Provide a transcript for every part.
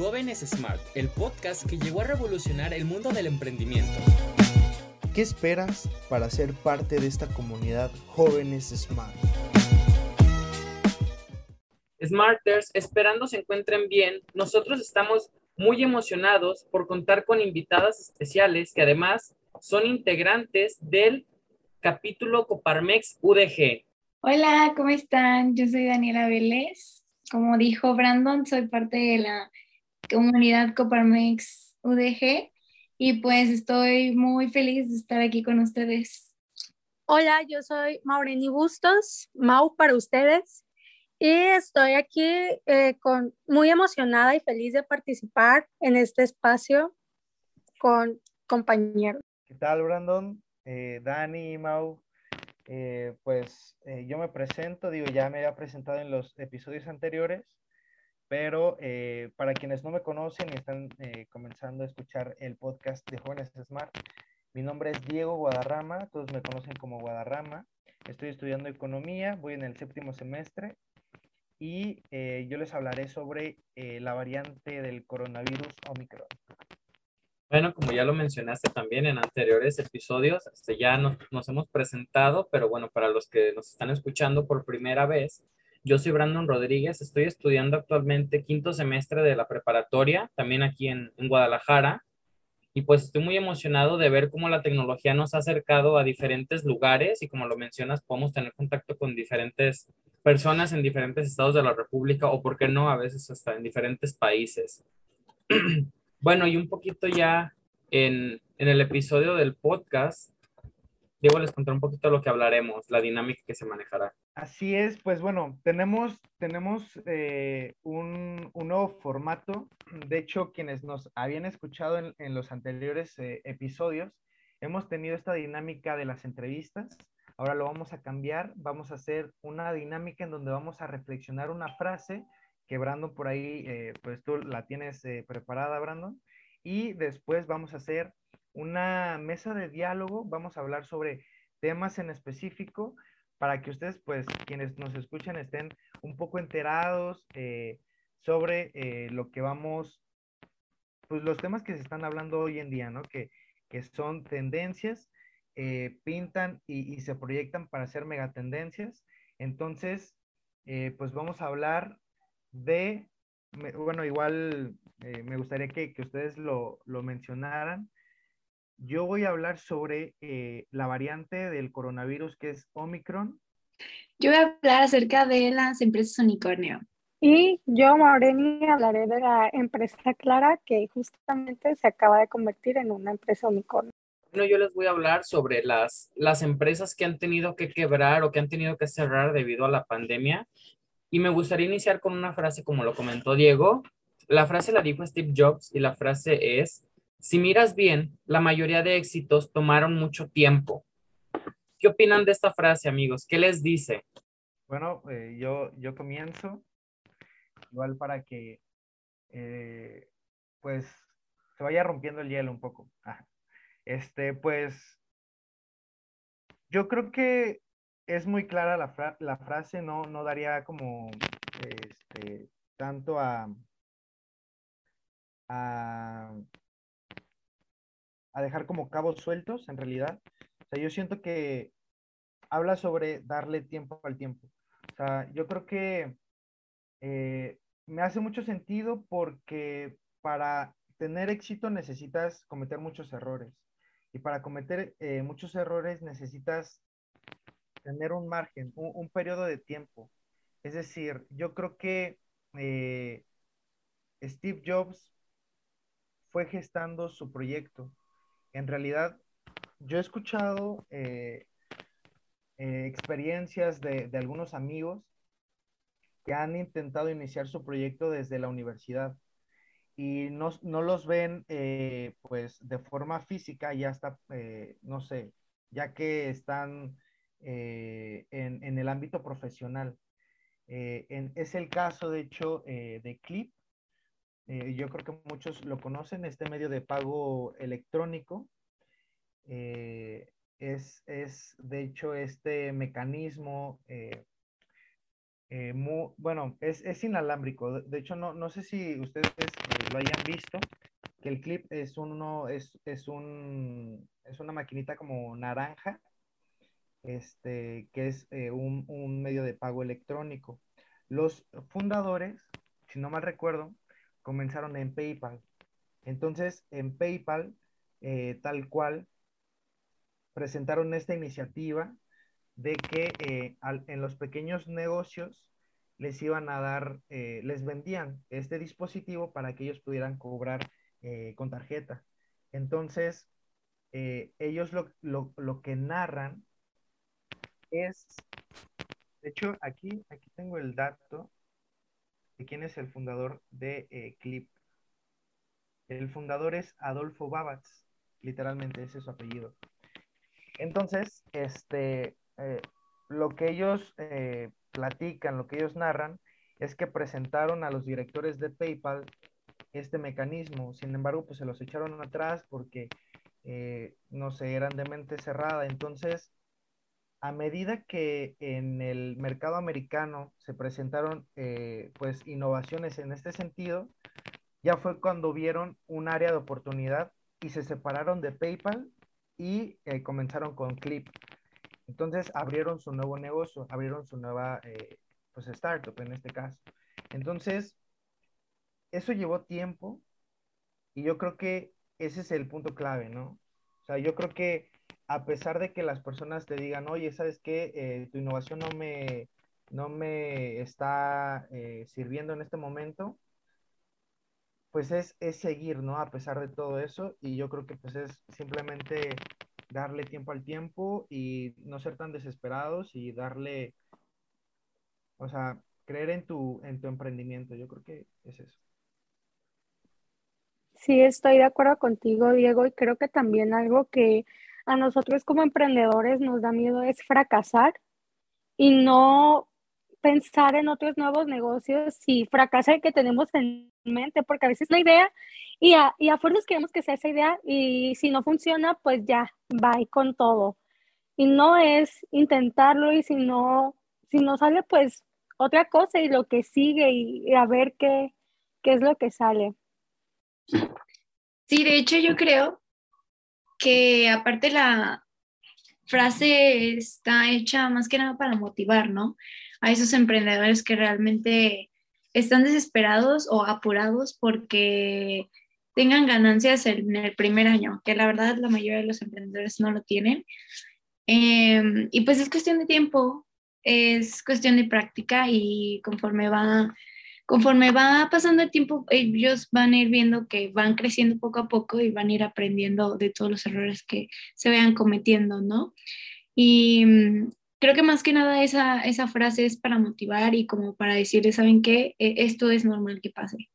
Jóvenes Smart, el podcast que llegó a revolucionar el mundo del emprendimiento. ¿Qué esperas para ser parte de esta comunidad Jóvenes Smart? Smarters, esperando se encuentren bien, nosotros estamos muy emocionados por contar con invitadas especiales que además son integrantes del capítulo Coparmex UDG. Hola, ¿cómo están? Yo soy Daniela Vélez. Como dijo Brandon, soy parte de la comunidad Coparmex UDG y pues estoy muy feliz de estar aquí con ustedes. Hola, yo soy Maureni Bustos, Mau para ustedes y estoy aquí eh, con, muy emocionada y feliz de participar en este espacio con compañeros. ¿Qué tal, Brandon? Eh, Dani, Mau. Eh, pues eh, yo me presento, digo, ya me había presentado en los episodios anteriores, pero para quienes no me conocen y están comenzando a escuchar el podcast de Jóvenes Smart, mi nombre es Diego Guadarrama, todos me conocen como Guadarrama. Estoy estudiando economía, voy en el séptimo semestre y eh, yo les hablaré sobre eh, la variante del coronavirus Omicron. Bueno, como ya lo mencionaste también en anteriores episodios, este, ya nos, hemos presentado, pero bueno, para los que nos están escuchando por primera vez, yo soy Brandon Rodríguez, estoy estudiando actualmente quinto semestre de la preparatoria, también aquí en, Guadalajara, y pues estoy muy emocionado de ver cómo la tecnología nos ha acercado a diferentes lugares y como lo mencionas, podemos tener contacto con diferentes personas en diferentes estados de la República o, por qué no, a veces hasta en diferentes países. bueno, y un poquito ya en, en el episodio del podcast, Diego les contaré un poquito lo que hablaremos, la dinámica que se manejará. Así es, pues bueno, tenemos, tenemos eh, un, un, nuevo formato. De hecho, quienes nos habían escuchado en, en los anteriores eh, episodios, hemos tenido esta dinámica de las entrevistas. Ahora lo vamos a cambiar, vamos a hacer una dinámica en donde vamos a reflexionar una frase que Brandon por ahí, eh, pues tú la tienes preparada, Brandon. Y después vamos a hacer una mesa de diálogo, vamos a hablar sobre temas en específico para que ustedes, pues, quienes nos escuchan estén un poco enterados eh, sobre eh, lo que vamos, pues, los temas que se están hablando hoy en día, ¿no? Que, que son tendencias, eh, pintan y, y, se proyectan para ser megatendencias. Entonces, pues, vamos a hablar de, bueno, igual me gustaría que, que ustedes lo, lo mencionaran yo voy a hablar sobre eh, la variante del coronavirus que es Omicron. Yo voy a hablar acerca de las empresas unicornio. Y yo, Maureni, hablaré de la empresa Clara que justamente se acaba de convertir en una empresa unicornio. Bueno, yo les voy a hablar sobre las, las empresas que han tenido que quebrar o que han tenido que cerrar debido a la pandemia. Y me gustaría iniciar con una frase como lo comentó Diego. La frase la dijo Steve Jobs y la frase es, si miras bien, la mayoría de éxitos tomaron mucho tiempo. ¿Qué opinan de esta frase, amigos? ¿Qué les dice? Bueno, eh, yo, yo comienzo, igual para que, eh, pues, se vaya rompiendo el hielo un poco. Ah, este, pues, yo creo que es muy clara la, frase, no, no daría como, este, tanto a, a a dejar como cabos sueltos, en realidad. O sea, yo siento que habla sobre darle tiempo al tiempo. O sea, yo creo que eh, me hace mucho sentido porque para tener éxito necesitas cometer muchos errores. Y para cometer eh, muchos errores necesitas tener un margen, un, periodo de tiempo. Es decir, yo creo que eh, Steve Jobs fue gestando su proyecto en realidad, yo he escuchado eh, eh, experiencias de, algunos amigos que han intentado iniciar su proyecto desde la universidad y no, los ven eh, pues de forma física, ya está, no sé, ya que están en, el ámbito profesional. es el caso, de hecho, de Clip, eh, yo creo que muchos lo conocen, este medio de pago electrónico. Eh, es, es, de hecho, este mecanismo eh, eh, bueno, es, es, inalámbrico. De hecho, no, no sé si ustedes lo hayan visto, que el clip es, uno, es, es, un, es una maquinita como naranja, este, que es un, un medio de pago electrónico. Los fundadores, si no mal recuerdo, comenzaron en PayPal. Entonces, en PayPal, tal cual, presentaron esta iniciativa de que eh, en los pequeños negocios les iban a dar, eh, les vendían este dispositivo para que ellos pudieran cobrar eh, con tarjeta. Entonces, ellos lo, lo, que narran es, de hecho, aquí, aquí tengo el dato quién es el fundador de Clip. El fundador es Adolfo Babatz, literalmente ese es su apellido. Entonces, este, eh, lo que ellos eh, platican, lo que ellos narran, es que presentaron a los directores de PayPal este mecanismo. Sin embargo, pues se los echaron atrás porque, eh, no sé, eran de mente cerrada. Entonces, a medida que en el mercado americano se presentaron, pues, innovaciones en este sentido, ya fue cuando vieron un área de oportunidad y se separaron de PayPal y eh, comenzaron con Clip. Entonces abrieron su nuevo negocio, abrieron su nueva eh, pues startup en este caso. Entonces, eso llevó tiempo y yo creo que ese es el punto clave, ¿no? O sea, yo creo que a pesar de que las personas te digan, oye, ¿sabes qué? Eh, tu innovación no me, no me está sirviendo en este momento, pues es, seguir, ¿no? A pesar de todo eso, y yo creo que pues es simplemente darle tiempo al tiempo y no ser tan desesperados y darle, o sea, creer en tu, en tu emprendimiento, yo creo que es eso. Sí, estoy de acuerdo contigo, Diego, y creo que también algo que a nosotros como emprendedores nos da miedo es fracasar y no pensar en otros nuevos negocios si fracasa el que tenemos en mente, porque a veces la idea y a, y a fuerzas queremos que sea esa idea y si no funciona, pues ya, va con todo. Y no es intentarlo y si no, si no sale, pues otra cosa y lo que sigue y, a ver qué, qué es lo que sale. Sí, de hecho yo creo que aparte la frase está hecha más que nada para motivar, ¿no? a esos emprendedores que realmente están desesperados o apurados porque tengan ganancias en el primer año, que la verdad la mayoría de los emprendedores no lo tienen. Em, y pues es cuestión de tiempo, es cuestión de práctica y conforme va, conforme va pasando el tiempo, ellos van a ir viendo que van creciendo poco a poco y van a ir aprendiendo de todos los errores que se vean cometiendo, ¿no? Y creo que más que nada esa, esa frase es para motivar y como para decirles, ¿saben qué? E, esto es normal que pase.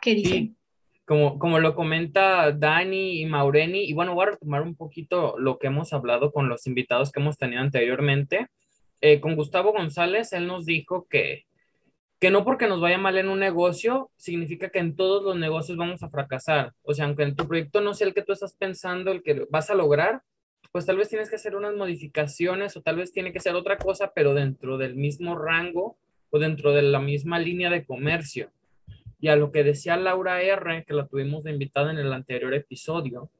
¿Qué dicen? Como, como lo comenta Dani y Maureni, y bueno, voy a retomar un poquito lo que hemos hablado con los invitados que hemos tenido anteriormente. Eh, con Gustavo González, él nos dijo que, que no porque nos vaya mal en un negocio, significa que en todos los negocios vamos a fracasar. O sea, aunque en tu proyecto no sea el que tú estás pensando, el que vas a lograr, pues tal vez tienes que hacer unas modificaciones o tal vez tiene que ser otra cosa, pero dentro del mismo rango o dentro de la misma línea de comercio. Y a lo que decía Laura R., que la tuvimos de invitada en el anterior episodio,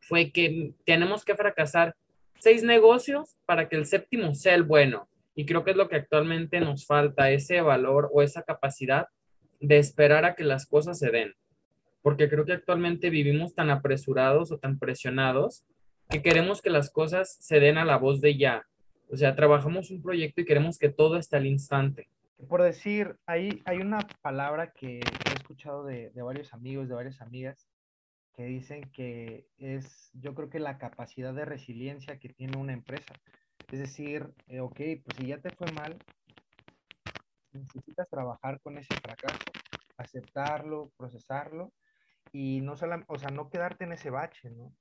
fue que tenemos que fracasar seis negocios para que el séptimo sea el bueno. Y creo que es lo que actualmente nos falta, ese valor o esa capacidad de esperar a que las cosas se den. Porque creo que actualmente vivimos tan apresurados o tan presionados que queremos que las cosas se den a la voz de ya. O sea, trabajamos un proyecto y queremos que todo esté al instante. Por decir, hay, hay una palabra que he escuchado de, de varios amigos, de varias amigas, que dicen que es, yo creo que la capacidad de resiliencia que tiene una empresa. Es decir, eh, ok, pues si ya te fue mal, necesitas trabajar con ese fracaso, aceptarlo, procesarlo y no solo, o sea, no quedarte en ese bache, ¿no?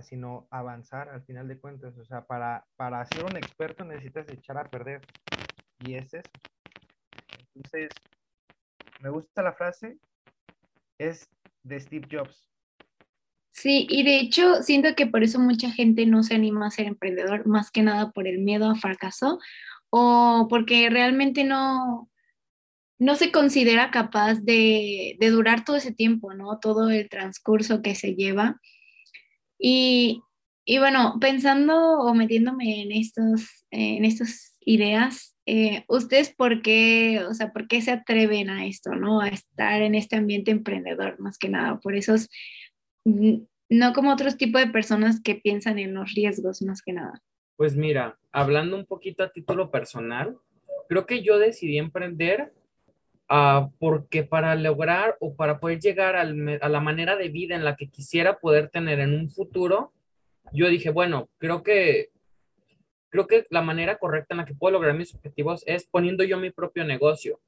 sino avanzar al final de cuentas. O sea, para, para ser un experto necesitas echar a perder. Y es eso. Entonces, me gusta la frase, es de Steve Jobs. Sí, y de hecho siento que por eso mucha gente no se anima a ser emprendedor, más que nada por el miedo a fracaso o porque realmente no, no se considera capaz de, de, durar todo ese tiempo, ¿no? Todo el transcurso que se lleva. Y, y bueno, pensando o metiéndome en estos, en estas ideas, eh, ¿ustedes por qué, o sea, por qué se atreven a esto, ¿no? A estar en este ambiente emprendedor, más que nada, por esos, mm, no como otros tipos de personas que piensan en los riesgos, más que nada. Pues mira, hablando un poquito a título personal, creo que yo decidí emprender uh, porque para lograr o para poder llegar a la manera de vida en la que quisiera poder tener en un futuro, yo dije, bueno, creo que creo que la manera correcta en la que puedo lograr mis objetivos es poniendo yo mi propio negocio.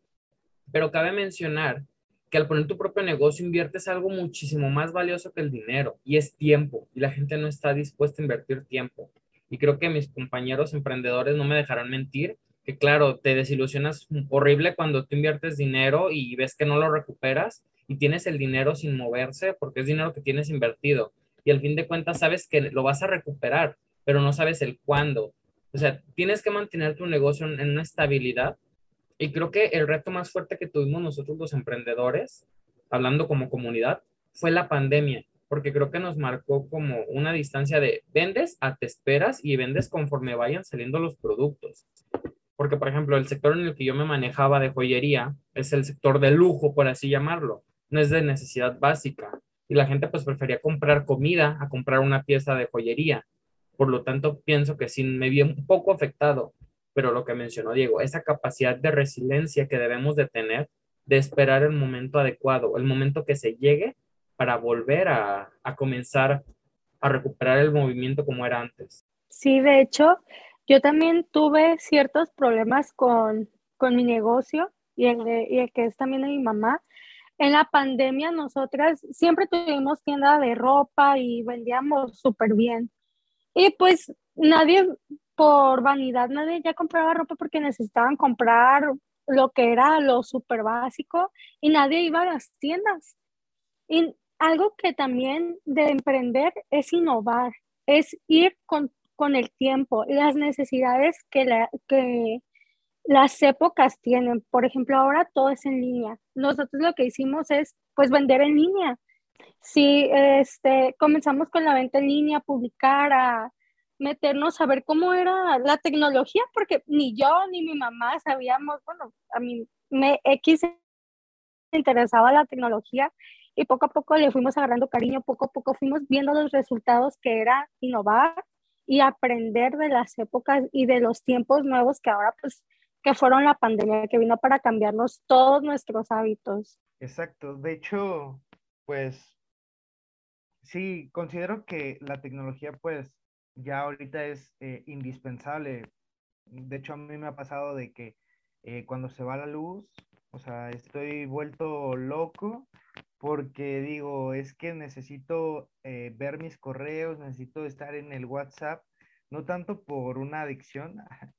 Pero cabe mencionar que al poner tu propio negocio inviertes algo muchísimo más valioso que el dinero y es tiempo y la gente no está dispuesta a invertir tiempo. Y creo que mis compañeros emprendedores no me dejarán mentir que claro, te desilusionas horrible cuando tú inviertes dinero y ves que no lo recuperas y tienes el dinero sin moverse porque es dinero que tienes invertido y al fin de cuentas sabes que lo vas a recuperar, pero no sabes el cuándo. O sea, tienes que mantener tu negocio en una estabilidad y creo que el reto más fuerte que tuvimos nosotros los emprendedores, hablando como comunidad, fue la pandemia, porque creo que nos marcó como una distancia de vendes a te esperas y vendes conforme vayan saliendo los productos. Porque, por ejemplo, el sector en el que yo me manejaba de joyería es el sector de lujo, por así llamarlo. No es de necesidad básica y la gente pues prefería comprar comida a comprar una pieza de joyería. Por lo tanto, pienso que sí me vi un poco afectado, pero lo que mencionó Diego, esa capacidad de resiliencia que debemos de tener, de esperar el momento adecuado, el momento que se llegue para volver a, a comenzar a recuperar el movimiento como era antes. Sí, de hecho, yo también tuve ciertos problemas con, con mi negocio y el, y el que es también de mi mamá, en la pandemia nosotras siempre tuvimos tienda de ropa y vendíamos súper bien. Y pues nadie, por vanidad, nadie ya compraba ropa porque necesitaban comprar lo que era lo súper básico y nadie iba a las tiendas. Y algo que también de emprender es innovar, es ir con, con el tiempo, las necesidades que, la, que las épocas tienen. Por ejemplo, ahora todo es en línea. Nosotros lo que hicimos es, pues, vender en línea. Si este, comenzamos con la venta en línea, publicar, a meternos a ver cómo era la tecnología, porque ni yo ni mi mamá sabíamos, bueno, a mí me X interesaba la tecnología y poco a poco le fuimos agarrando cariño, poco a poco fuimos viendo los resultados que era innovar y aprender de las épocas y de los tiempos nuevos que ahora pues que fueron la pandemia que vino para cambiarnos todos nuestros hábitos. Exacto, de hecho, pues sí, considero que la tecnología pues ya ahorita es eh, indispensable. De hecho, a mí me ha pasado de que eh, cuando se va la luz, o sea, estoy vuelto loco porque digo, es que necesito eh, ver mis correos, necesito estar en el WhatsApp, no tanto por una adicción,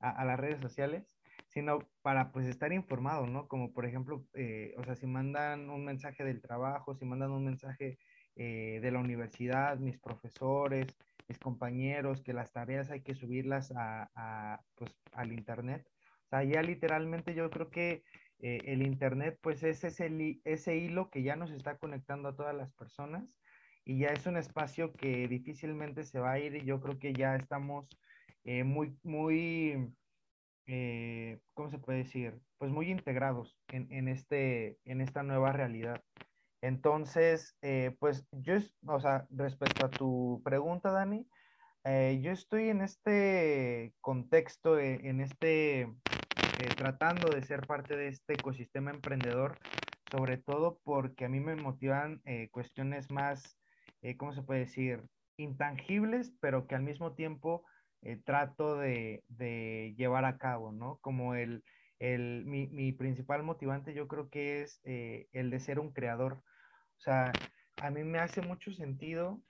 a, las redes sociales, sino para pues estar informado, ¿no? Como por ejemplo, o sea, si mandan un mensaje del trabajo, si mandan un mensaje de la universidad, mis profesores, mis compañeros, que las tareas hay que subirlas a, pues, al internet. O sea, ya literalmente yo creo que eh, el internet pues es ese, ese hilo que ya nos está conectando a todas las personas y ya es un espacio que difícilmente se va a ir y yo creo que ya estamos eh, muy, muy, eh, ¿cómo se puede decir? Pues muy integrados en, este, en esta nueva realidad. Entonces, eh, pues yo, o sea, respecto a tu pregunta, Dani, yo estoy en este contexto, en este, tratando de ser parte de este ecosistema emprendedor, sobre todo porque a mí me motivan cuestiones más, ¿cómo se puede decir? Intangibles, pero que al mismo tiempo eh, trato de, llevar a cabo, ¿no? Como el, mi, principal motivante yo creo que es eh, el de ser un creador. O sea, a mí me hace mucho sentido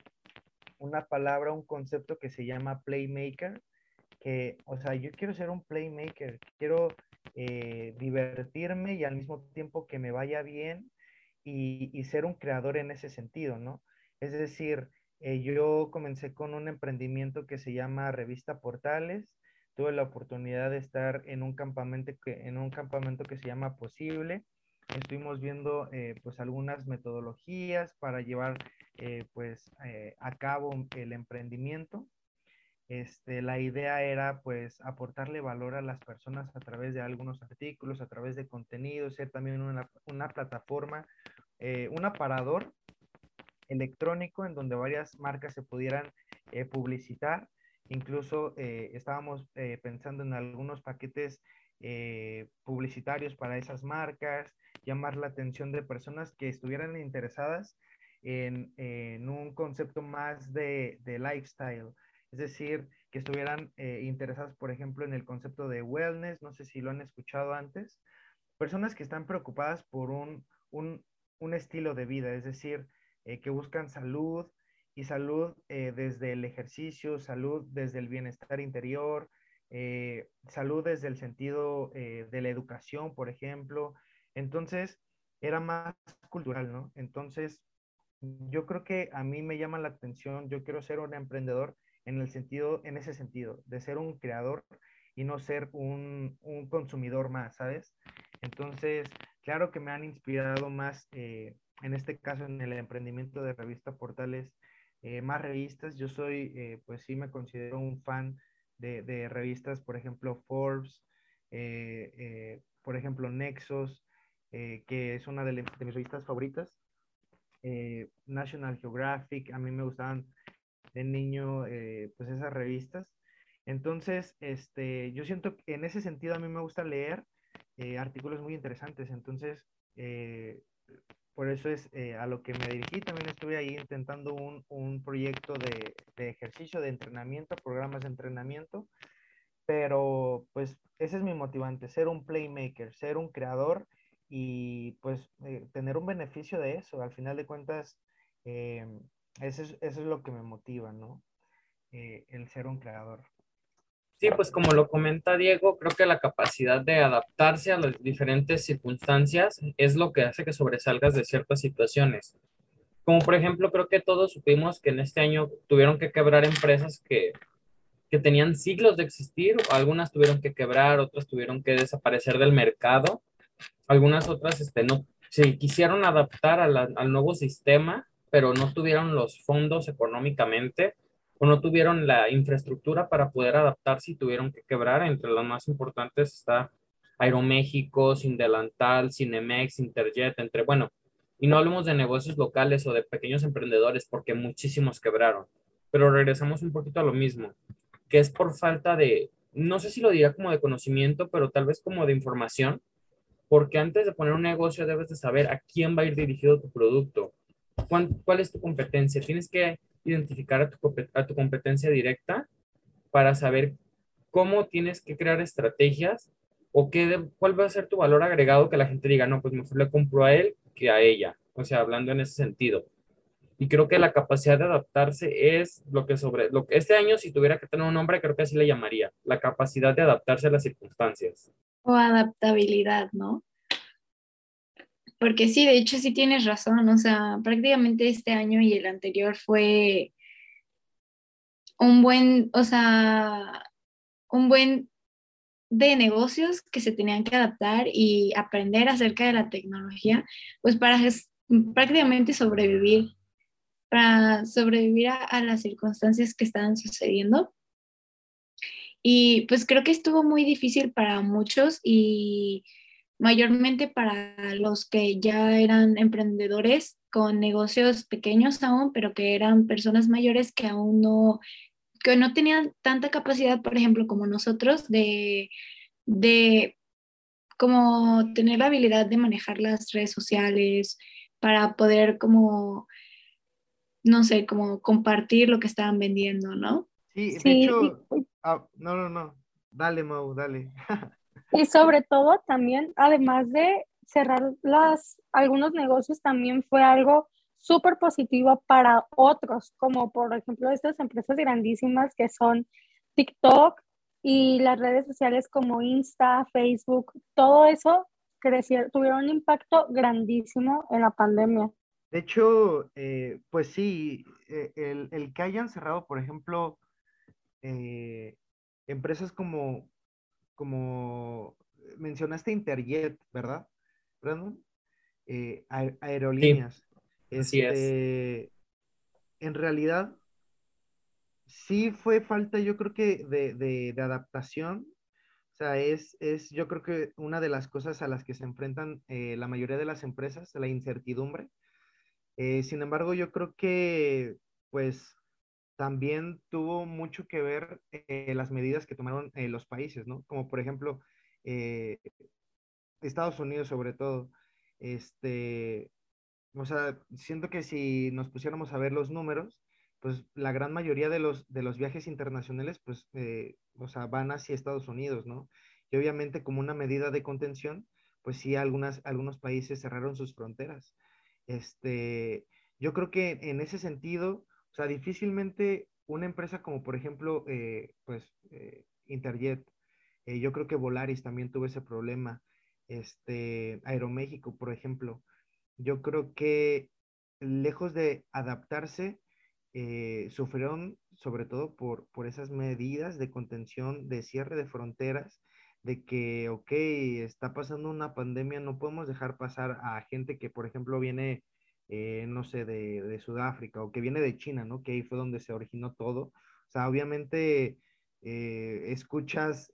una palabra, un concepto que se llama playmaker, que, o sea, yo quiero ser un playmaker, quiero eh, divertirme y al mismo tiempo que me vaya bien y, y ser un creador en ese sentido, ¿no? Es decir, eh, yo comencé con un emprendimiento que se llama Revista Portales. tuve la oportunidad de estar en un campamento que, en un campamento que se llama Posible. Estuvimos viendo eh, pues algunas metodologías para llevar eh, pues a cabo el emprendimiento. Este, la idea era pues aportarle valor a las personas a través de algunos artículos, a través de contenido, ser también una, una plataforma, un aparador electrónico en donde varias marcas se pudieran publicitar Incluso eh, estábamos eh, pensando en algunos paquetes eh, publicitarios para esas marcas, llamar la atención de personas que estuvieran interesadas en, un concepto más de, lifestyle, es decir, que estuvieran interesadas, por ejemplo, en el concepto de wellness, no sé si lo han escuchado antes, personas que están preocupadas por un, un estilo de vida, es decir, que buscan salud, y salud eh, desde el ejercicio, salud desde el bienestar interior, eh, salud desde el sentido eh, de la educación, por ejemplo. Entonces, era más cultural, ¿no? Entonces, yo creo que a mí me llama la atención, yo quiero ser un emprendedor en el sentido, en ese sentido, de ser un creador y no ser un, un consumidor más, ¿sabes? Entonces, claro que me han inspirado más, en este caso, en el emprendimiento de revista Portales, eh, más revistas. Yo soy, eh, pues sí me considero un fan de, revistas, por ejemplo, Forbes, eh, por ejemplo, Nexos, que es una de, mis revistas favoritas. National Geographic, a mí me gustaban de niño, pues esas revistas. Entonces, este, yo siento que en ese sentido a mí me gusta leer artículos muy interesantes. Entonces, por eso es eh, a lo que me dirigí. También estuve ahí intentando un, un proyecto de, de, ejercicio, de entrenamiento, programas de entrenamiento, pero pues ese es mi motivante, ser un playmaker, ser un creador y pues eh, tener un beneficio de eso. Al final de cuentas, eh, es, eso, es, lo que me motiva, ¿no? el ser un creador. Sí, pues como lo comenta Diego, creo que la capacidad de adaptarse a las diferentes circunstancias es lo que hace que sobresalgas de ciertas situaciones. Como por ejemplo, creo que todos supimos que en este año tuvieron que quebrar empresas que, que tenían siglos de existir, algunas tuvieron que quebrar, otras tuvieron que desaparecer del mercado, algunas otras este, no, se quisieron adaptar al nuevo sistema, pero no tuvieron los fondos económicamente o no tuvieron la infraestructura para poder adaptarse y tuvieron que quebrar. Entre las más importantes está Aeroméxico, Sindelantal, Cinemex, Interjet, entre, bueno, y no hablemos de negocios locales o de pequeños emprendedores porque muchísimos quebraron. Pero regresamos un poquito a lo mismo, que es por falta de, no sé si lo diría como de conocimiento, pero tal vez como de información, porque antes de poner un negocio debes de saber a quién va a ir dirigido tu producto, cuál, cuál es tu competencia. Tienes que identificar a tu, a tu competencia directa para saber cómo tienes que crear estrategias o qué cuál va a ser tu valor agregado que la gente diga, no, pues mejor le compro a él que a ella. O sea, hablando en ese sentido. Y creo que la capacidad de adaptarse es lo que sobre, lo este año, si tuviera que tener un nombre, creo que así le llamaría, la capacidad de adaptarse a las circunstancias. O adaptabilidad, ¿no? Porque sí, de hecho sí tienes razón, o sea, prácticamente este año y el anterior fue un buen, o sea, un buen de negocios que se tenían que adaptar y aprender acerca de la tecnología, pues para prácticamente sobrevivir, para sobrevivir a, a las circunstancias que estaban sucediendo. Y pues creo que estuvo muy difícil para muchos y mayormente para los que ya eran emprendedores con negocios pequeños aún, pero que eran personas mayores que aún no, que no tenían tanta capacidad, por ejemplo, como nosotros, de, de como tener la habilidad de manejar las redes sociales para poder como, no sé, como compartir lo que estaban vendiendo, ¿no? Sí, de hecho, ah, no, no, no, dale, Mau, dale. Y sobre todo también, además de cerrar las, algunos negocios, también fue algo súper positivo para otros, como por ejemplo estas empresas grandísimas que son TikTok y las redes sociales como Insta, Facebook, todo eso crecieron, tuvieron un impacto grandísimo en la pandemia. De hecho, eh, pues sí, eh, el, el, que hayan cerrado, por ejemplo, eh, empresas como, como mencionaste Interjet, ¿verdad? Brandon? Eh, aerolíneas. este, En realidad, sí fue falta, yo creo que, de, de, adaptación. O sea, es, es, yo creo que una de las cosas a las que se enfrentan eh, la mayoría de las empresas, la incertidumbre. Eh, sin embargo, yo creo que, pues, también tuvo mucho que ver eh, las medidas que tomaron los países, ¿no? Como por ejemplo, Estados Unidos sobre todo. Este, o sea, siento que si nos pusiéramos a ver los números, pues la gran mayoría de los, de los viajes internacionales, pues, eh, o sea, van hacia Estados Unidos, ¿no? Y obviamente como una medida de contención, pues sí, algunas, algunos países cerraron sus fronteras. Este, yo creo que en ese sentido, o sea, difícilmente una empresa como por ejemplo, eh, pues, eh, Interjet, yo creo que Volaris también tuvo ese problema, este, Aeroméxico, por ejemplo, yo creo que lejos de adaptarse, eh, sufrieron sobre todo por, por esas medidas de contención, de cierre de fronteras, de que, ok, está pasando una pandemia, no podemos dejar pasar a gente que, por ejemplo, viene, eh, no sé, de, de, Sudáfrica o que viene de China, ¿no? Que ahí fue donde se originó todo. O sea, obviamente eh, escuchas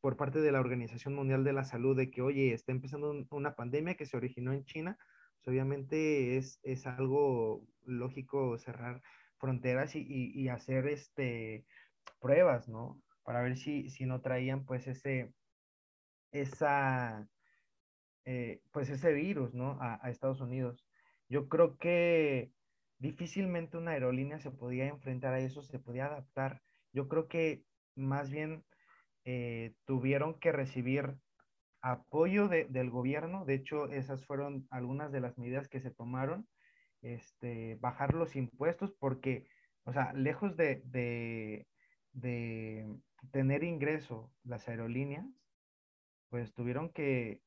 por parte de la Organización Mundial de la Salud de que, oye, está empezando una pandemia que se originó en China, pues, obviamente es, es, algo lógico cerrar fronteras y, y, hacer este, pruebas, ¿no? Para ver si, si no traían pues ese, esa, eh, pues ese virus, ¿no? A, Estados Unidos. Yo creo que difícilmente una aerolínea se podía enfrentar a eso, se podía adaptar. Yo creo que más bien eh, tuvieron que recibir apoyo del gobierno. De hecho, esas fueron algunas de las medidas que se tomaron. Este, bajar los impuestos porque, o sea, lejos de, de, tener ingreso las aerolíneas, pues tuvieron que,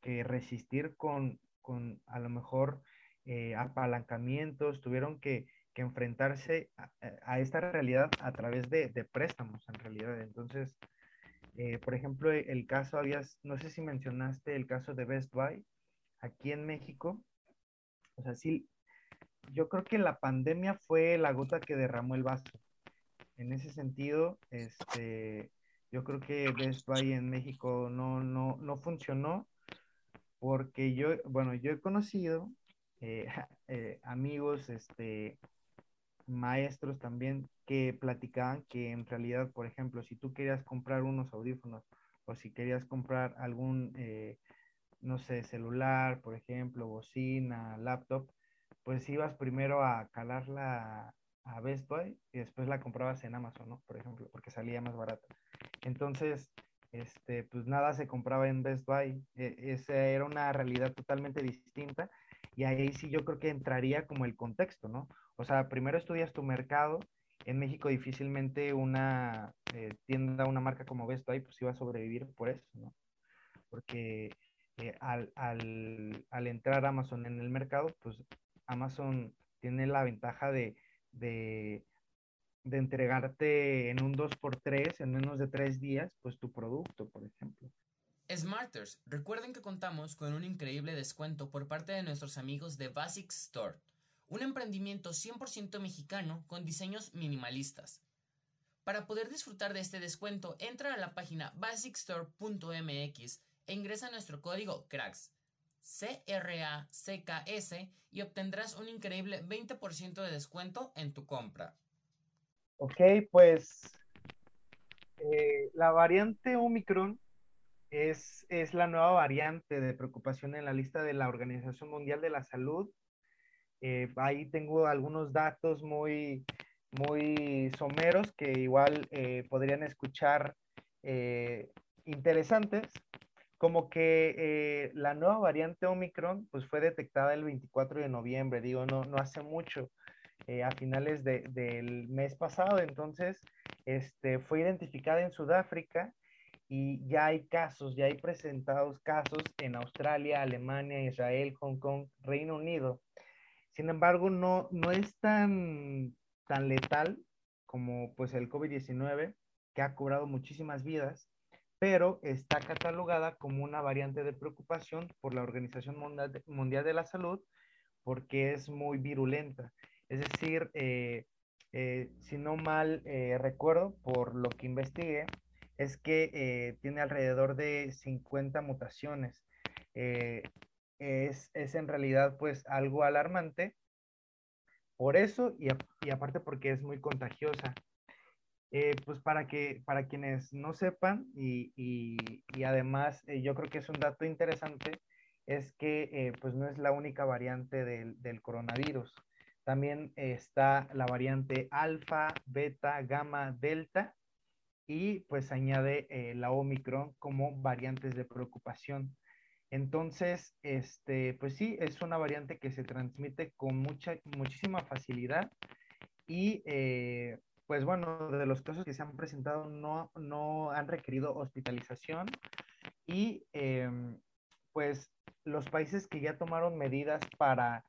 que resistir con, con, a lo mejor eh, apalancamientos, tuvieron que, enfrentarse a, a, esta realidad a través de, de préstamos, en realidad. Entonces, eh, por ejemplo, el caso, habías, no sé si mencionaste el caso de Best Buy aquí en México. O sea, sí, yo creo que la pandemia fue la gota que derramó el vaso. En ese sentido, este, yo creo que Best Buy en México no, no, no funcionó porque yo, bueno, yo he conocido eh, eh, amigos, este, maestros también que platicaban que en realidad, por ejemplo, si tú querías comprar unos audífonos o si querías comprar algún, eh, no sé, celular, por ejemplo, bocina, laptop, pues ibas primero a calarla a Best Buy y después la comprabas en Amazon, ¿no? Por ejemplo, porque salía más barata. Entonces, este, pues nada se compraba en Best Buy. E, esa era una realidad totalmente distinta y ahí sí yo creo que entraría como el contexto, ¿no? O sea, primero estudias tu mercado. En México difícilmente una eh, tienda, una marca como Best Buy, pues iba a sobrevivir por eso, ¿no? Porque eh, al, al, al, entrar Amazon en el mercado, pues Amazon tiene la ventaja de, de, de entregarte en un 2x3, en menos de 3 días, pues tu producto, por ejemplo. Smarters, recuerden que contamos con un increíble descuento por parte de nuestros amigos de Basic Store, un emprendimiento 100% mexicano con diseños minimalistas. Para poder disfrutar de este descuento, entra a la página basicstore.mx e ingresa nuestro código CRACKS, C-R-A-C-K-S, y obtendrás un increíble 20% de descuento en tu compra. Ok, pues eh, la variante Omicron es, es la nueva variante de preocupación en la lista de la Organización Mundial de la Salud. Eh, ahí tengo algunos datos muy, muy someros que igual eh, podrían escuchar eh, interesantes, como que la nueva variante Omicron pues fue detectada el 24 de noviembre, digo, no, no hace mucho, a finales de, del mes pasado, entonces este, fue identificada en Sudáfrica y ya hay casos, ya hay presentados casos en Australia, Alemania, Israel, Hong Kong, Reino Unido. Sin embargo, no, no es tan, tan letal como pues el COVID-19. que ha cobrado muchísimas vidas, pero está catalogada como una variante de preocupación por la Organización Mundial de la Salud porque es muy virulenta. Es decir, eh, eh, si no mal eh, recuerdo por lo que investigué, es que tiene alrededor de 50 mutaciones. Es, es, en realidad pues algo alarmante por eso y, y aparte porque es muy contagiosa. pues para que para quienes no sepan y, y, y además yo creo que es un dato interesante es que pues no es la única variante del, del coronavirus. También está la variante alfa, beta, gamma, delta y pues añade eh, la Omicron como variantes de preocupación. Entonces, este, pues sí, es una variante que se transmite con mucha, muchísima facilidad y eh, pues bueno, de los casos que se han presentado no, no han requerido hospitalización y em, pues los países que ya tomaron medidas para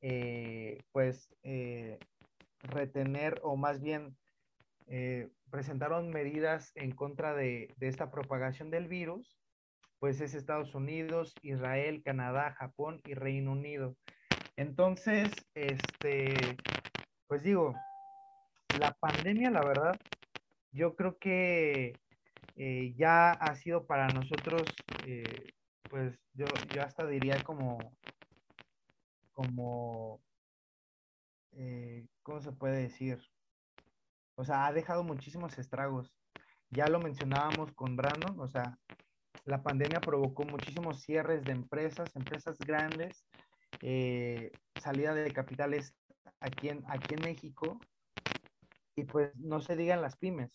eh, pues retener o más bien presentaron medidas en contra de, esta propagación del virus, pues es Estados Unidos, Israel, Canadá, Japón y Reino Unido. Entonces, este, pues digo, la pandemia, la verdad, yo creo que ya ha sido para nosotros, pues yo, yo hasta diría como como, eh, ¿cómo se puede decir? O sea, ha dejado muchísimos estragos. Ya lo mencionábamos con Brandon, o sea, la pandemia provocó muchísimos cierres de empresas, empresas grandes, eh, salida de capitales aquí en, aquí en México, y pues no se digan las pymes.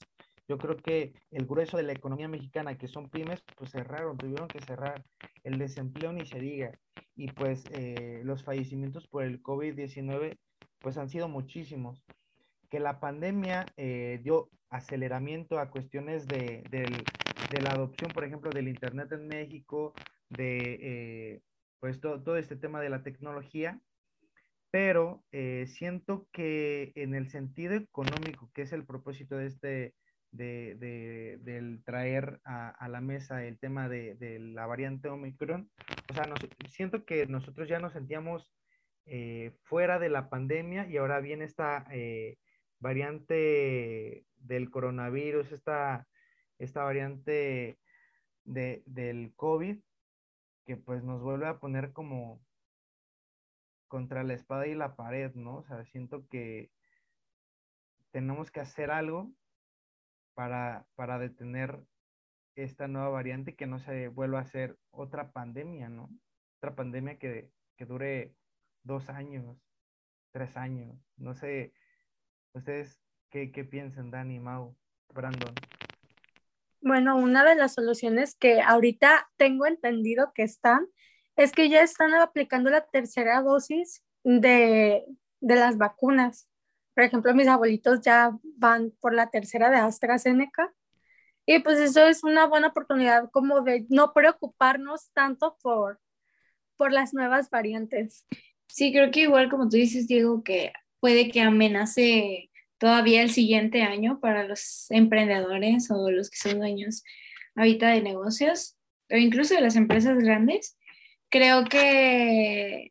Yo creo que el grueso de la economía mexicana, que son pymes, pues cerraron, tuvieron que cerrar. El desempleo ni se diga y pues eh, los fallecimientos por el COVID-19 pues han sido muchísimos. Que la pandemia eh, dio aceleramiento a cuestiones de, la adopción, por ejemplo, del Internet en México, de eh, pues todo este tema de la tecnología, pero siento que en el sentido económico, que es el propósito de este, de, del traer a, la mesa el tema de, la variante Omicron, o sea, siento que nosotros ya nos sentíamos eh, fuera de la pandemia y ahora viene esta eh, variante del coronavirus, esta, esta variante de, del COVID, que pues nos vuelve a poner como contra la espada y la pared, ¿no? O sea, siento que tenemos que hacer algo para, para detener esta nueva variante que no se vuelva a ser otra pandemia, ¿no? Otra pandemia que, que dure dos años, tres años. No sé, ustedes qué, qué piensan, Dani, Mau, Brandon. Bueno, una de las soluciones que ahorita tengo entendido que están es que ya están aplicando la tercera dosis de, de las vacunas. Por ejemplo, mis abuelitos ya van por la tercera de AstraZeneca y pues eso es una buena oportunidad como de no preocuparnos tanto por, por las nuevas variantes. Sí, creo que igual como tú dices, Diego, que puede que amenace todavía el siguiente año para los emprendedores o los que son dueños ahorita de negocios o incluso de las empresas grandes. Creo que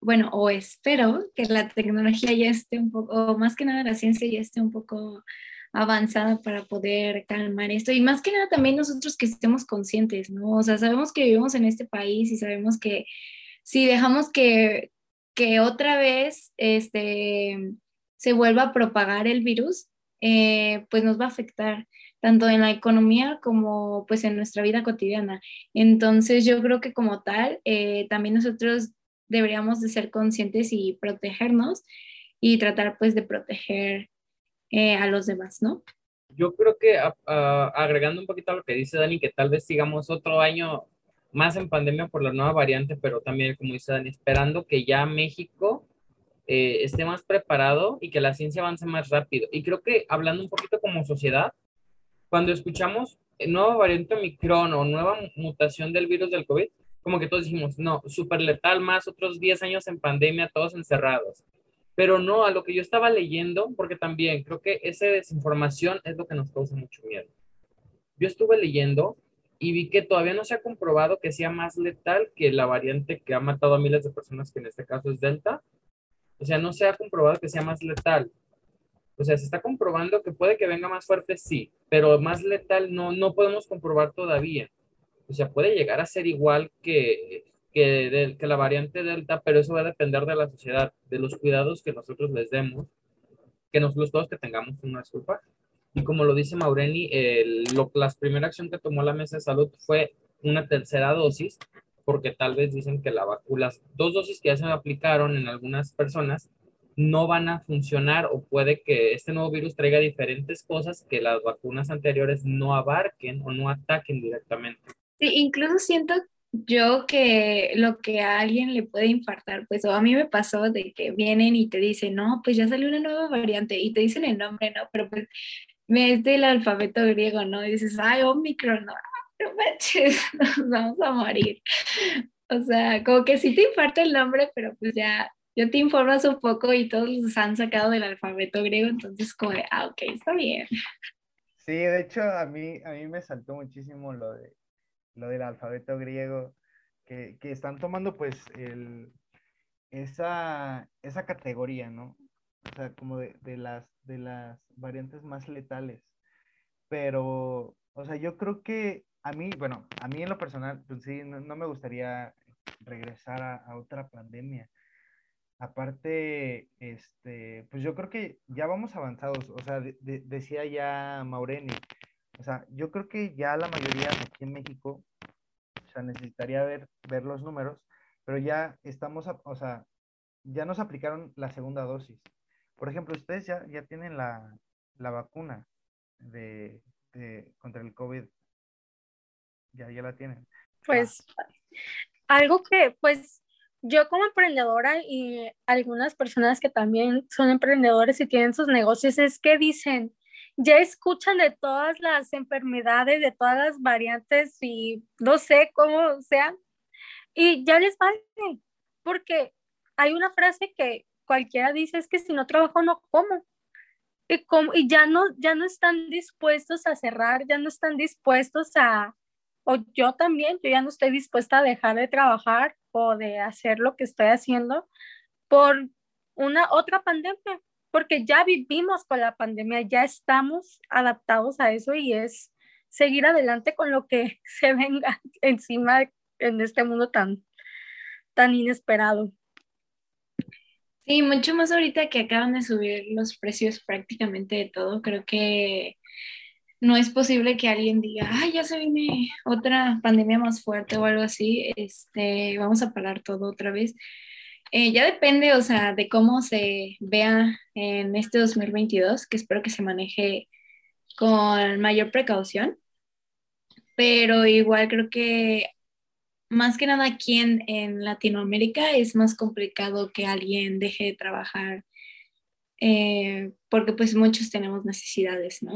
bueno, o espero que la tecnología ya esté un poco, o más que nada la ciencia ya esté un poco avanzada para poder calmar esto. Y más que nada también nosotros que estemos conscientes, ¿no? O sea, sabemos que vivimos en este país y sabemos que si dejamos que, que otra vez este, se vuelva a propagar el virus, eh, pues nos va a afectar tanto en la economía como pues en nuestra vida cotidiana. Entonces yo creo que como tal, eh, también nosotros deberíamos de ser conscientes y protegernos y tratar pues de proteger eh, a los demás, ¿no? Yo creo que agregando un poquito a lo que dice Dani, que tal vez sigamos otro año más en pandemia por la nueva variante, pero también, como dice Dani, esperando que ya México eh, esté más preparado y que la ciencia avance más rápido. Y creo que hablando un poquito como sociedad, cuando escuchamos nueva variante Omicron o nueva mutación del virus del COVID, como que todos dijimos, no, súper letal, más otros 10 años en pandemia, todos encerrados. pero no a lo que yo estaba leyendo, porque también creo que esa desinformación es lo que nos causa mucho miedo. Yo estuve leyendo y vi que todavía no se ha comprobado que sea más letal que la variante que ha matado a miles de personas, que en este caso es Delta. O sea, no se ha comprobado que sea más letal. O sea, se está comprobando que puede que venga más fuerte, sí, pero más letal no, no podemos comprobar todavía. O sea, puede llegar a ser igual que, que, que la variante Delta, pero eso va a depender de la sociedad, de los cuidados que nosotros les demos, que nosotros todos que tengamos una disculpa. Y como lo dice Maureni, el, lo, la primera acción que tomó la mesa de salud fue una tercera dosis, porque tal vez dicen que la vacuna, las dos dosis que ya se aplicaron en algunas personas no van a funcionar o puede que este nuevo virus traiga diferentes cosas que las vacunas anteriores no abarquen o no ataquen directamente. Sí, incluso siento yo que lo que a alguien le puede infartar, pues o a mí me pasó de que vienen y te dicen, no, pues ya salió una nueva variante y te dicen el nombre, ¿no? Pero pues es del alfabeto griego, ¿no? Y dices, ay, Omicron, no, no manches, nos vamos a morir. O sea, como que sí te infarta el nombre, pero pues ya yo te informas un poco y todos los han sacado del alfabeto griego, entonces como de, ah, ok, está bien. Sí, de hecho a mí, a mí me saltó muchísimo lo, de, lo del alfabeto griego, que, que están tomando pues el, esa, esa categoría, ¿no? O sea, como de, de, las, de las variantes más letales. Pero, o sea, yo creo que a mí, bueno, a mí en lo personal, pues sí, no, no me gustaría regresar a, a otra pandemia Aparte, este, pues yo creo que ya vamos avanzados, o sea, decía ya Maureni, o sea, yo creo que ya la mayoría aquí en México, o sea, necesitaría ver, ver los números, pero ya estamos, o sea, ya nos aplicaron la segunda dosis. Por ejemplo, ustedes ya, ya tienen la, la vacuna de, contra el COVID. Ya, ya la tienen. Pues algo que, pues, yo como emprendedora y algunas personas que también son emprendedores y tienen sus negocios es que dicen, ya escuchan de todas las enfermedades, de todas las variantes y no sé cómo sean, y ya les vale, porque hay una frase que cualquiera dice es que si no trabajo no como. Y, como, y ya, no, ya no están dispuestos a cerrar, ya no están dispuestos a, o yo también, yo ya no estoy dispuesta a dejar de trabajar o de hacer lo que estoy haciendo por una otra pandemia, porque ya vivimos con la pandemia, ya estamos adaptados a eso y es seguir adelante con lo que se venga encima en este mundo tan, tan inesperado. Sí, mucho más ahorita que acaban de subir los precios prácticamente de todo, creo que no es posible que alguien diga, ah, ya se viene otra pandemia más fuerte o algo así, este, vamos a parar todo otra vez. Eh, ya depende, o sea, de cómo se vea en este 2022, que espero que se maneje con mayor precaución, pero igual creo que más que nada aquí en, Latinoamérica es más complicado que alguien deje de trabajar, eh, porque pues muchos tenemos necesidades, ¿no?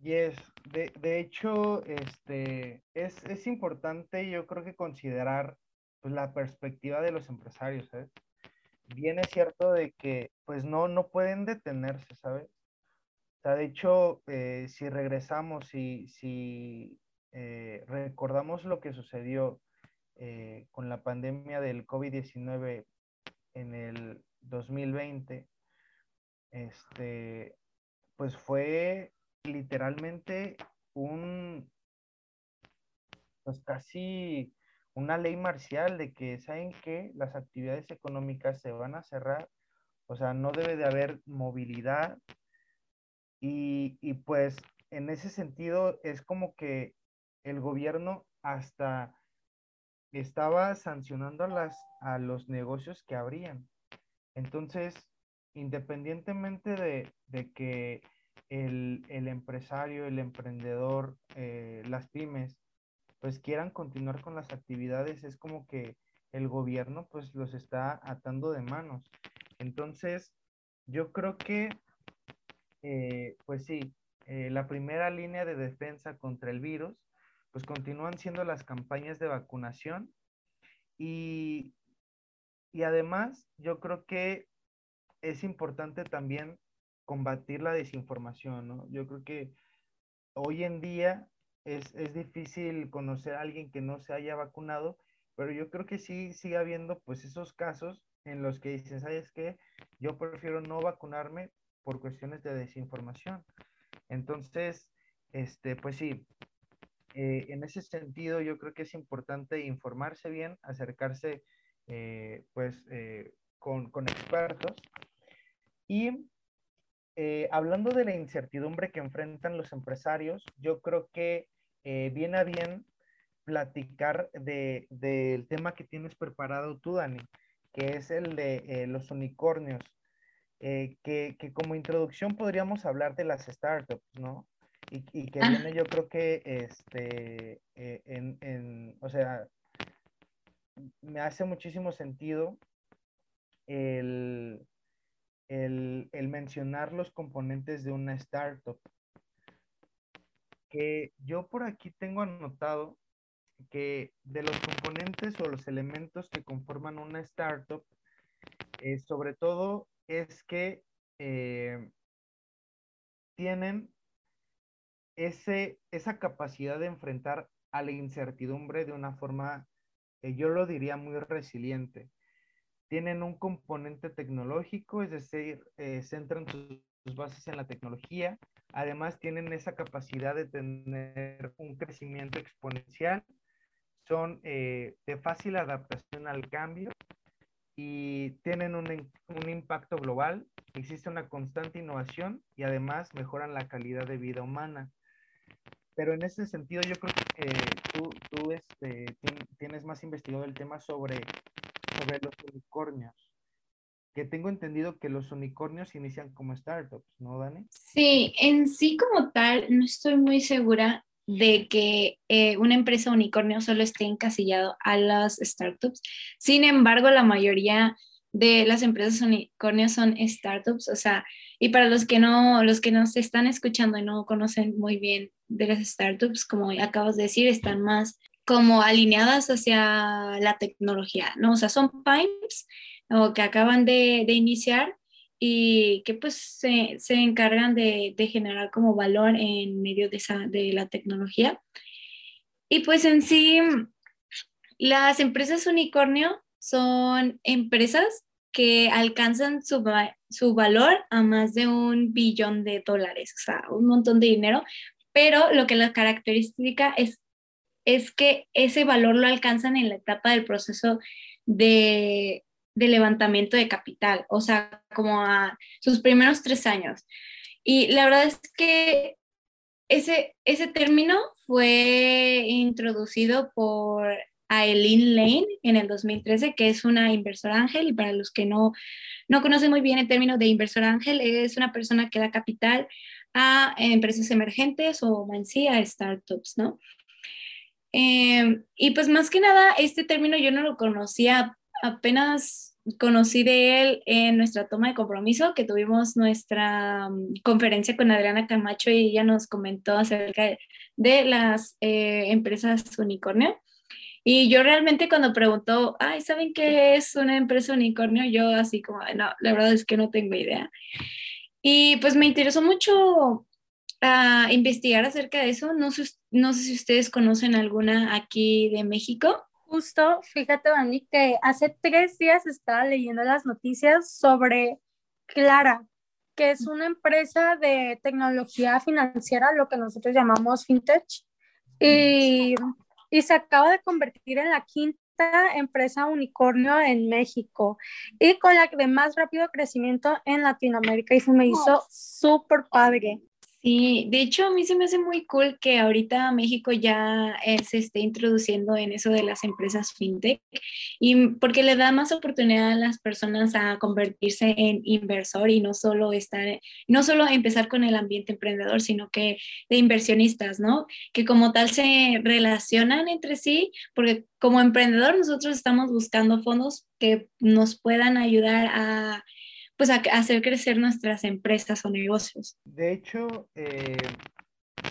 Yes, de, de hecho, este, es, es, importante, yo creo que considerar pues, la perspectiva de los empresarios, ¿sabes? Bien es cierto de que, pues, no, no pueden detenerse, ¿sabes? O sea, de hecho, eh, si regresamos y si eh, recordamos lo que sucedió eh, con la pandemia del COVID-19 en el 2020, este, pues fue literalmente un, pues casi una ley marcial de que saben que las actividades económicas se van a cerrar, o sea, no debe de haber movilidad. Y, y pues en ese sentido es como que el gobierno hasta estaba sancionando a, las, a los negocios que abrían. Entonces, independientemente de, de que el, el empresario, el emprendedor, eh, las pymes, pues quieran continuar con las actividades, es como que el gobierno pues los está atando de manos. Entonces, yo creo que, eh, pues sí, eh, la primera línea de defensa contra el virus, pues continúan siendo las campañas de vacunación y, y además yo creo que es importante también combatir la desinformación, ¿no? Yo creo que hoy en día es, es, difícil conocer a alguien que no se haya vacunado, pero yo creo que sí sigue habiendo pues esos casos en los que dicen, ¿sabes qué? Yo prefiero no vacunarme por cuestiones de desinformación. Entonces, este, pues sí, eh, en ese sentido yo creo que es importante informarse bien, acercarse eh, pues eh, con, con, expertos. Y hablando de la incertidumbre que enfrentan los empresarios, yo creo que viene bien platicar del de, tema que tienes preparado tú, Dani, que es el de los unicornios. que, que, como introducción podríamos hablar de las startups, ¿no? Y, y que ah. viene yo creo que este, eh, en, en, o sea, me hace muchísimo sentido el, el, el, mencionar los componentes de una startup. Que yo por aquí tengo anotado que de los componentes o los elementos que conforman una startup, eh, sobre todo es que eh, tienen ese, esa capacidad de enfrentar a la incertidumbre de una forma, eh, yo lo diría, muy resiliente. Tienen un componente tecnológico, es decir, eh, centran sus, bases en la tecnología. Además, tienen esa capacidad de tener un crecimiento exponencial. Son eh, de fácil adaptación al cambio y tienen un, un, impacto global, existe una constante innovación y además mejoran la calidad de vida humana pero en ese sentido yo creo que eh, tú, tú este, tienes más investigado el tema sobre, sobre los unicornios, que tengo entendido que los unicornios inician como startups, ¿no, Dani? Sí, en sí como tal, no estoy muy segura de que eh, una empresa unicornio solo esté encasillado a las startups. Sin embargo, la mayoría de las empresas unicornios son startups, o sea, y para los que no, los que nos están escuchando y no conocen muy bien de las startups, como acabas de decir, están más como alineadas hacia la tecnología, ¿no? O sea, son pipes o que acaban de, de iniciar y que pues se, se encargan de, de, generar como valor en medio de, esa, de la tecnología. Y pues en sí, las empresas unicornio son empresas que alcanzan su, su valor a más de un billón de dólares, o sea, un montón de dinero, pero lo que la característica es, es que ese valor lo alcanzan en la etapa del proceso de, de levantamiento de capital, o sea, como a sus primeros tres años. Y la verdad es que ese, ese término fue introducido por Eileen Lane en el 2013, que es una inversora ángel, y para los que no, no conocen muy bien el término de inversor ángel, es una persona que da capital a empresas emergentes o en sí a startups, ¿no? Em, y pues más que nada, este término yo no lo conocía, apenas conocí de él en nuestra toma de compromiso, que tuvimos nuestra mm, conferencia con Adriana Camacho y ella nos comentó acerca de, las eh, empresas unicornio. Y yo realmente cuando preguntó, ay, ¿saben qué es una empresa unicornio? Yo así como, no, la verdad es que no tengo idea. Y pues me interesó mucho uh, investigar acerca de eso. No sé, no sé si ustedes conocen alguna aquí de México. Justo, fíjate, Dani, que hace tres días estaba leyendo las noticias sobre Clara, que es una empresa de tecnología financiera, lo que nosotros llamamos fintech, y, y se acaba de convertir en la quinta empresa unicornio en México y con la de más rápido crecimiento en Latinoamérica y se me hizo súper padre. Sí, de hecho a mí se me hace muy cool que ahorita México ya eh, se esté introduciendo en eso de las empresas fintech y porque le da más oportunidad a las personas a convertirse en inversor y no solo estar, no solo empezar con el ambiente emprendedor, sino que de inversionistas, ¿no? Que como tal se relacionan entre sí, porque como emprendedor nosotros estamos buscando fondos que nos puedan ayudar a pues a, hacer crecer nuestras empresas o negocios. De hecho, eh,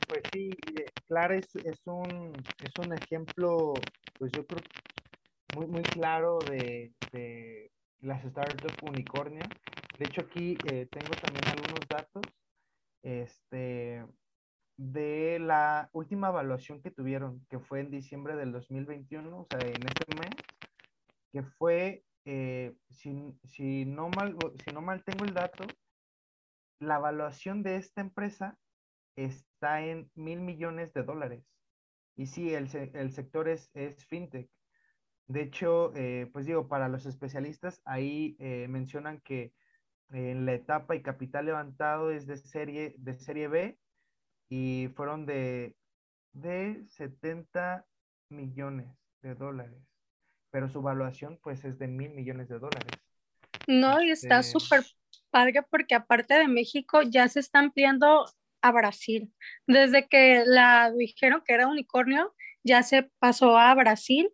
pues sí, Clara es, es, un, es un ejemplo, pues yo creo, muy, muy claro de, de las startups unicornio. De hecho, aquí eh, tengo también algunos datos este, de la última evaluación que tuvieron, que fue en diciembre del 2021, o sea, en este mes, que fue, eh, si, no mal, si no mal tengo el dato, la evaluación de esta empresa está en mil millones de dólares. Y sí, el, sector es, es, fintech. De hecho, eh, pues digo, para los especialistas, ahí eh, mencionan que en la etapa y capital levantado es de serie, de serie B y fueron de, de 70 millones de dólares. Pero su evaluación pues es de mil millones de dólares. No, y está este súper padre porque aparte de México ya se está ampliando a Brasil. Desde que la dijeron que era unicornio, ya se pasó a Brasil.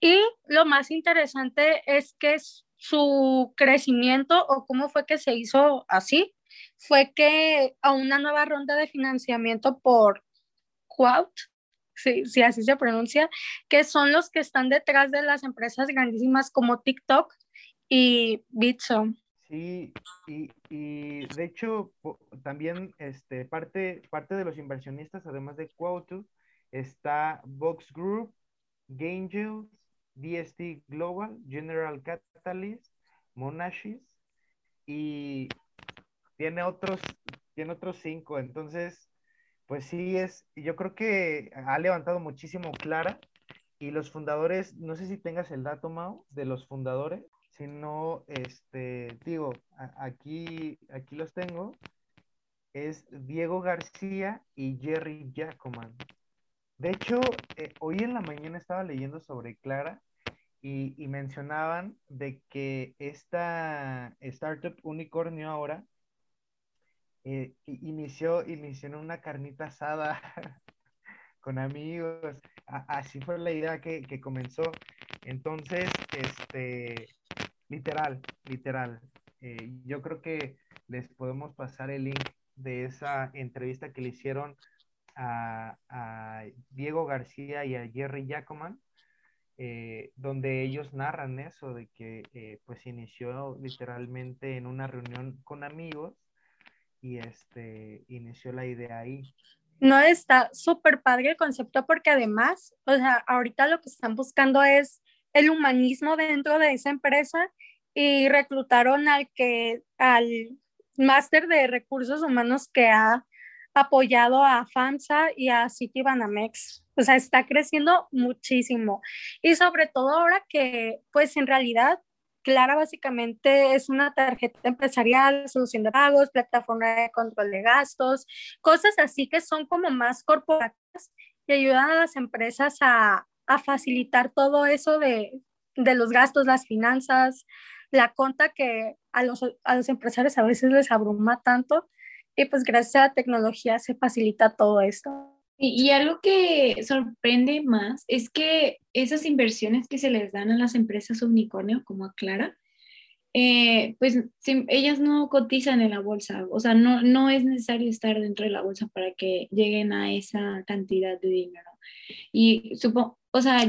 Y lo más interesante es que su crecimiento o cómo fue que se hizo así, fue que a una nueva ronda de financiamiento por Quout, si, así se pronuncia, que son los que están detrás de las empresas grandísimas como TikTok y Bitso. Sí, y, y, de hecho también este, parte, parte de los inversionistas, además de Quote, está Vox Group, Gangels, DST Global, General Catalyst, Monashis y tiene otros, tiene otros cinco. Entonces, pues sí es, yo creo que ha levantado muchísimo Clara y los fundadores, no sé si tengas el dato, Mao, de los fundadores, si no, este, digo, aquí, aquí los tengo, es Diego García y Jerry Jacoman. De hecho, eh, hoy en la mañana estaba leyendo sobre Clara y, mencionaban de que esta startup unicornio ahora eh, inició, inició en una carnita asada con amigos. así fue la idea que, que, comenzó. Entonces, este, literal, literal. Eh, yo creo que les podemos pasar el link de esa entrevista que le hicieron a, Diego García y a Jerry Jacoman, eh, donde ellos narran eso, de que pues inició literalmente en una reunión con amigos y este inició la idea ahí. No está súper padre el concepto porque además, o sea, ahorita lo que están buscando es el humanismo dentro de esa empresa y reclutaron al que al máster de recursos humanos que ha apoyado a FAMSA y a Citibanamex. O sea, está creciendo muchísimo. Y sobre todo ahora que, pues en realidad, Clara básicamente es una tarjeta empresarial, solución de pagos, plataforma de control de gastos, cosas así que son como más corporativas y ayudan a las empresas a, facilitar todo eso de, de, los gastos, las finanzas, la conta que a los, a los empresarios a veces les abruma tanto y pues gracias a la tecnología se facilita todo esto. Y, algo que sorprende más es que esas inversiones que se les dan a las empresas unicornio, como a Clara, eh, pues ellas no cotizan en la bolsa, o sea, no, no es necesario estar dentro de la bolsa para que lleguen a esa cantidad de dinero. Y supongo, o sea,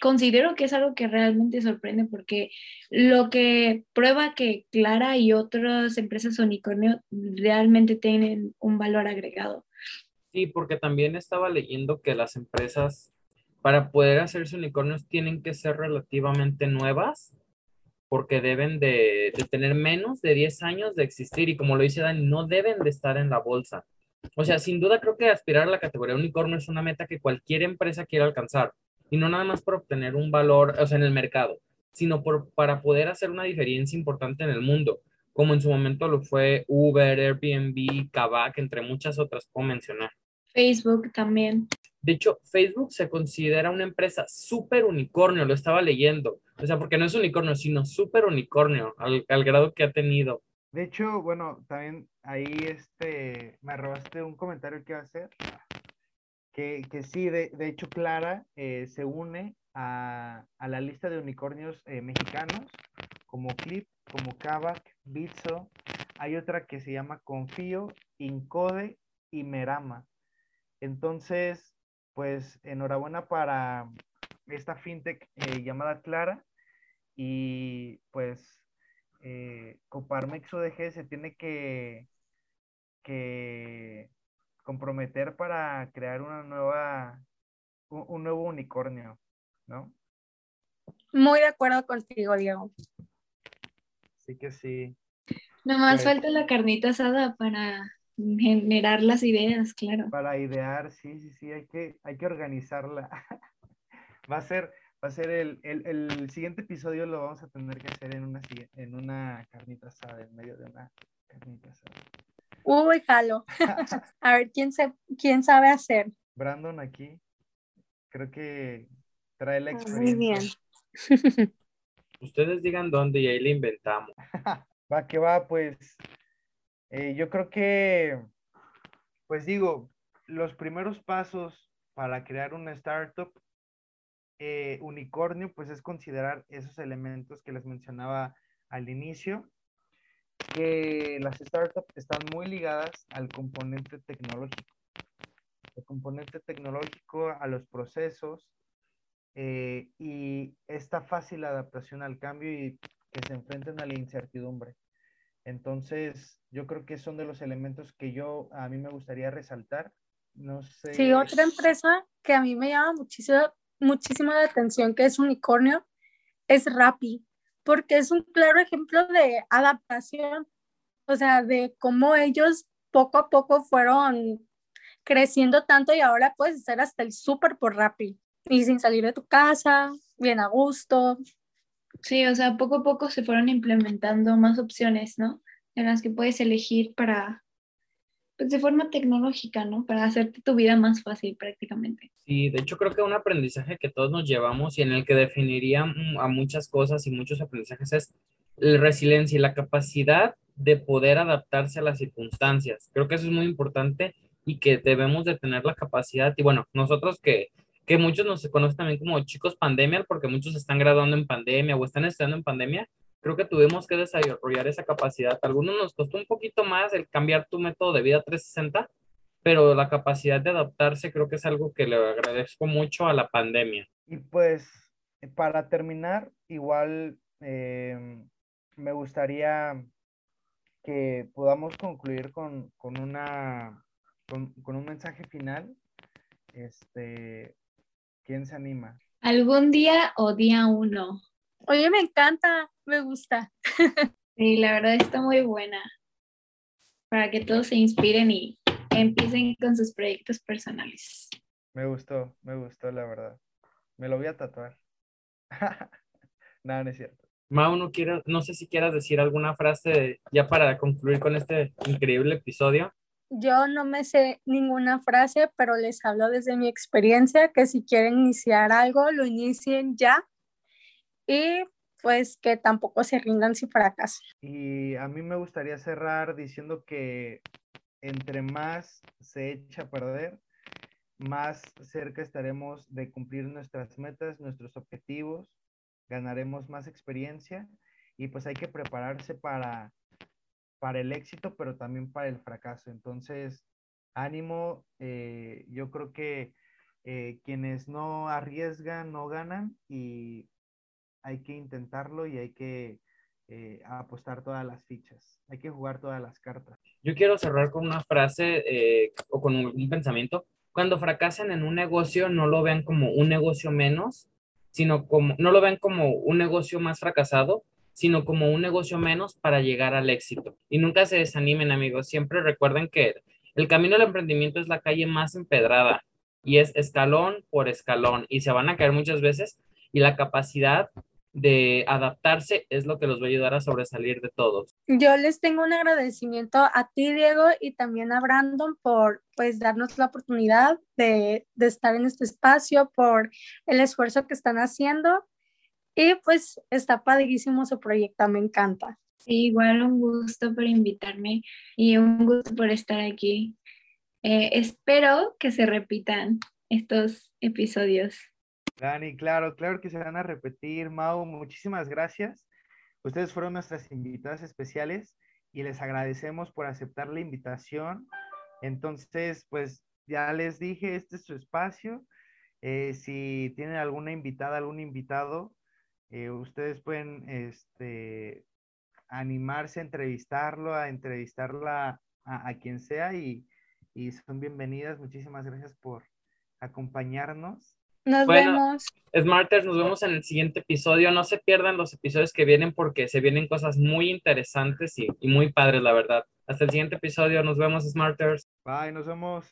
considero que es algo que realmente sorprende porque lo que prueba que Clara y otras empresas unicornio realmente tienen un valor agregado. Sí, porque también estaba leyendo que las empresas para poder hacerse unicornios tienen que ser relativamente nuevas porque deben de, tener menos de 10 años de existir y como lo dice Dan, no deben de estar en la bolsa. O sea, sin duda creo que aspirar a la categoría unicornio es una meta que cualquier empresa quiere alcanzar y no nada más por obtener un valor, o sea, en el mercado, sino por, para poder hacer una diferencia importante en el mundo, como en su momento lo fue Uber, Airbnb, Kavak, entre muchas otras, puedo mencionar. Facebook también. De hecho, Facebook se considera una empresa súper unicornio, lo estaba leyendo. O sea, porque no es unicornio, sino súper unicornio, al, al, grado que ha tenido. De hecho, bueno, también ahí este, me robaste un comentario que iba a hacer que, que sí, de, de, hecho Clara eh, se une a, a, la lista de unicornios eh, mexicanos como Clip, como Kavak, Bitso. Hay otra que se llama Confío, Incode y Merama. Entonces, pues enhorabuena para esta fintech eh, llamada Clara y pues eh, Coparmex UDG se tiene que, que comprometer para crear una nueva, un, nuevo unicornio, ¿no? Muy de acuerdo contigo, Diego. Sí que sí. Nomás más falta la carnita asada para generar las ideas, claro. Para idear, sí, sí, sí, hay que, hay que organizarla. va a ser, va a ser el, el, el, siguiente episodio lo vamos a tener que hacer en una, en una carnita asada, en medio de una carnita asada. Uy, jalo. a ver, ¿quién, se, ¿quién sabe hacer? Brandon aquí, creo que trae la experiencia. Muy bien. Ustedes digan dónde y ahí le inventamos. va que va, pues eh, yo creo que, pues digo, los primeros pasos para crear una startup eh, unicornio, pues es considerar esos elementos que les mencionaba al inicio, que las startups están muy ligadas al componente tecnológico. El componente tecnológico a los procesos eh, y esta fácil adaptación al cambio y que se enfrenten a la incertidumbre. Entonces, yo creo que son de los elementos que yo, a mí me gustaría resaltar. No sé. Sí, otra empresa que a mí me llama muchísimo, muchísimo la atención, que es unicornio, es Rappi, porque es un claro ejemplo de adaptación, o sea, de cómo ellos poco a poco fueron creciendo tanto y ahora puedes hacer hasta el súper por Rappi y sin salir de tu casa, bien a gusto. Sí, o sea, poco a poco se fueron implementando más opciones, ¿no? En las que puedes elegir para, pues de forma tecnológica, ¿no? Para hacerte tu vida más fácil prácticamente. Sí, de hecho creo que un aprendizaje que todos nos llevamos y en el que definiría a muchas cosas y muchos aprendizajes es la resiliencia y la capacidad de poder adaptarse a las circunstancias. Creo que eso es muy importante y que debemos de tener la capacidad, y bueno, nosotros que que muchos nos conocen también como chicos pandemia, porque muchos están graduando en pandemia o están estudiando en pandemia, creo que tuvimos que desarrollar esa capacidad. A algunos nos costó un poquito más el cambiar tu método de vida 360, pero la capacidad de adaptarse creo que es algo que le agradezco mucho a la pandemia. Y pues, para terminar, igual eh, me gustaría que podamos concluir con, con una, con un mensaje final este, ¿Quién se anima? Algún día o día uno. Oye, me encanta, me gusta. Sí, la verdad está muy buena. Para que todos se inspiren y empiecen con sus proyectos personales. Me gustó, me gustó, la verdad. Me lo voy a tatuar. Nada, no es cierto. Mau, no, quiero, no sé si quieras decir alguna frase ya para concluir con este increíble episodio. Yo no me sé ninguna frase, pero les hablo desde mi experiencia, que si quieren iniciar algo, lo inicien ya y pues que tampoco se rindan si fracasan. Y a mí me gustaría cerrar diciendo que entre más se echa a perder, más cerca estaremos de cumplir nuestras metas, nuestros objetivos, ganaremos más experiencia y pues hay que prepararse para para el éxito, pero también para el fracaso. Entonces, ánimo, eh, yo creo que eh, quienes no arriesgan no ganan y hay que intentarlo y hay que eh, apostar todas las fichas, hay que jugar todas las cartas. Yo quiero cerrar con una frase o con un, pensamiento. Cuando fracasan en un negocio, no lo vean como un negocio menos, sino como, no lo vean como un negocio más fracasado, sino como un negocio menos para llegar al éxito. Y nunca se desanimen, amigos. Siempre recuerden que el camino del emprendimiento es la calle más empedrada y es escalón por escalón y se van a caer muchas veces y la capacidad de adaptarse es lo que los va a ayudar a sobresalir de todos. Yo les tengo un agradecimiento a ti, Diego, y también a Brandon por pues darnos la oportunidad de, de estar en este espacio, por el esfuerzo que están haciendo y pues está padrísimo su proyecto, me encanta. igual un gusto por invitarme y un gusto por estar aquí. Eh, espero que se repitan estos episodios. Dani, claro, claro que se van a repetir. Mau, muchísimas gracias. Ustedes fueron nuestras invitadas especiales y les agradecemos por aceptar la invitación. Entonces, pues ya les dije, este es su espacio. Eh, si tienen alguna invitada, algún invitado, eh, ustedes pueden este, animarse a entrevistarlo, a entrevistarla a, quien sea y, son bienvenidas. Muchísimas gracias por acompañarnos. Nos vemos. Smarters, nos vemos en el siguiente episodio. No se pierdan los episodios que vienen porque se vienen cosas muy interesantes y, y muy padres, la verdad. Hasta el siguiente episodio. Nos vemos, Smarters. Bye, nos vemos.